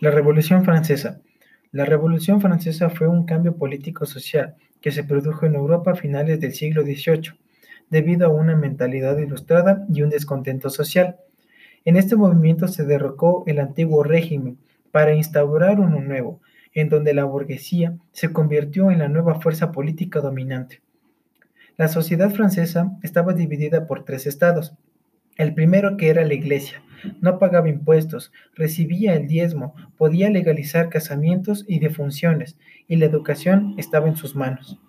La Revolución Francesa. La Revolución Francesa fue un cambio político-social que se produjo en Europa a finales del siglo XVIII, debido a una mentalidad ilustrada y un descontento social. En este movimiento se derrocó el antiguo régimen para instaurar uno nuevo, en donde la burguesía se convirtió en la nueva fuerza política dominante. La sociedad francesa estaba dividida por tres estados. El primero que era la iglesia, no pagaba impuestos, recibía el diezmo, podía legalizar casamientos y defunciones, y la educación estaba en sus manos.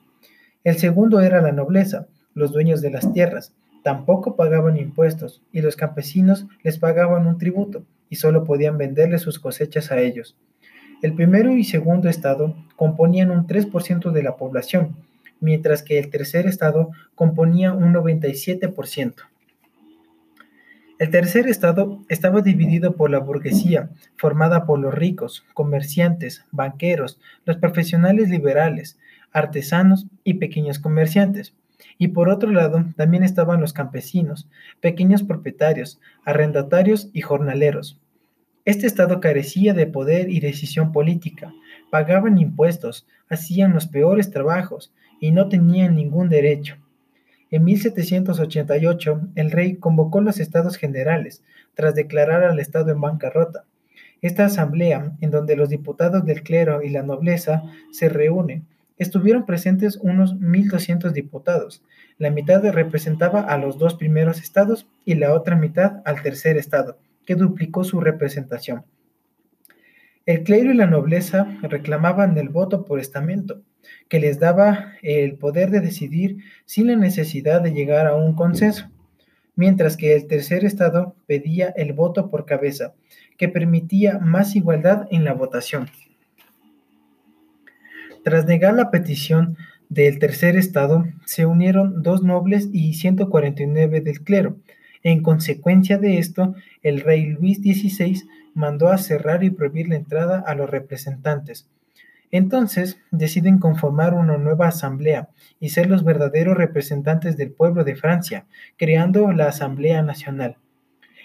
El segundo era la nobleza, los dueños de las tierras, tampoco pagaban impuestos, y los campesinos les pagaban un tributo, y solo podían venderle sus cosechas a ellos. El primero y segundo estado componían un 3% de la población, mientras que el tercer estado componía un 97%. El tercer estado estaba dividido por la burguesía, formada por los ricos, comerciantes, banqueros, los profesionales liberales, artesanos y pequeños comerciantes. Y por otro lado, también estaban los campesinos, pequeños propietarios, arrendatarios y jornaleros. Este estado carecía de poder y decisión política, pagaban impuestos, hacían los peores trabajos y no tenían ningún derecho. En 1788, el rey convocó los estados generales, tras declarar al estado en bancarrota. Esta asamblea, en donde los diputados del clero y la nobleza se reúnen, estuvieron presentes unos 1.200 diputados. La mitad representaba a los dos primeros estados y la otra mitad al tercer estado, que duplicó su representación. El clero y la nobleza reclamaban el voto por estamento, que les daba el poder de decidir sin la necesidad de llegar a un consenso, mientras que el tercer estado pedía el voto por cabeza, que permitía más igualdad en la votación. Tras negar la petición del tercer estado, se unieron dos nobles y 149 del clero. En consecuencia de esto, el rey Luis XVI mandó a cerrar y prohibir la entrada a los representantes, entonces deciden conformar una nueva asamblea y ser los verdaderos representantes del pueblo de Francia, creando la Asamblea Nacional.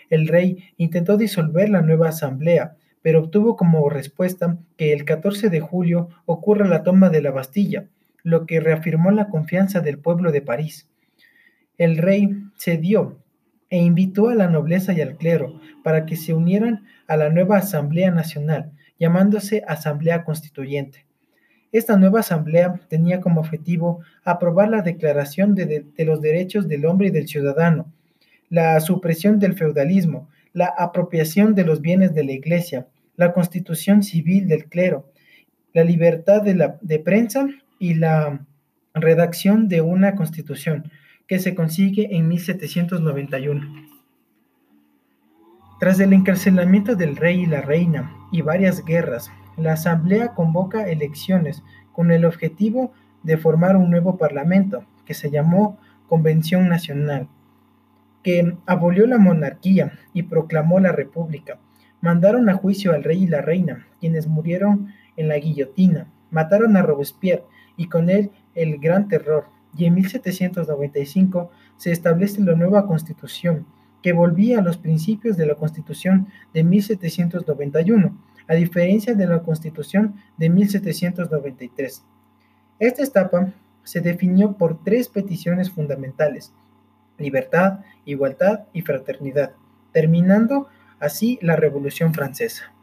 El rey intentó disolver la nueva asamblea, pero obtuvo como respuesta que el 14 de julio ocurra la toma de la Bastilla, lo que reafirmó la confianza del pueblo de París. El rey cedió e invitó a la nobleza y al clero para que se unieran a la nueva Asamblea Nacional, llamándose Asamblea Constituyente. Esta nueva asamblea tenía como objetivo aprobar la Declaración de, los Derechos del Hombre y del Ciudadano, la supresión del feudalismo, la apropiación de los bienes de la Iglesia, la constitución civil del clero, la libertad de, la, de prensa y la redacción de una constitución que se consigue en 1791. Tras el encarcelamiento del rey y la reina y varias guerras, la Asamblea convoca elecciones con el objetivo de formar un nuevo parlamento, que se llamó Convención Nacional, que abolió la monarquía y proclamó la república. Mandaron a juicio al rey y la reina, quienes murieron en la guillotina. Mataron a Robespierre y con él el gran terror. Y en 1795 se establece la nueva constitución, que volvía a los principios de la Constitución de 1791, a diferencia de la Constitución de 1793. Esta etapa se definió por tres peticiones fundamentales, libertad, igualdad y fraternidad, terminando así la Revolución Francesa.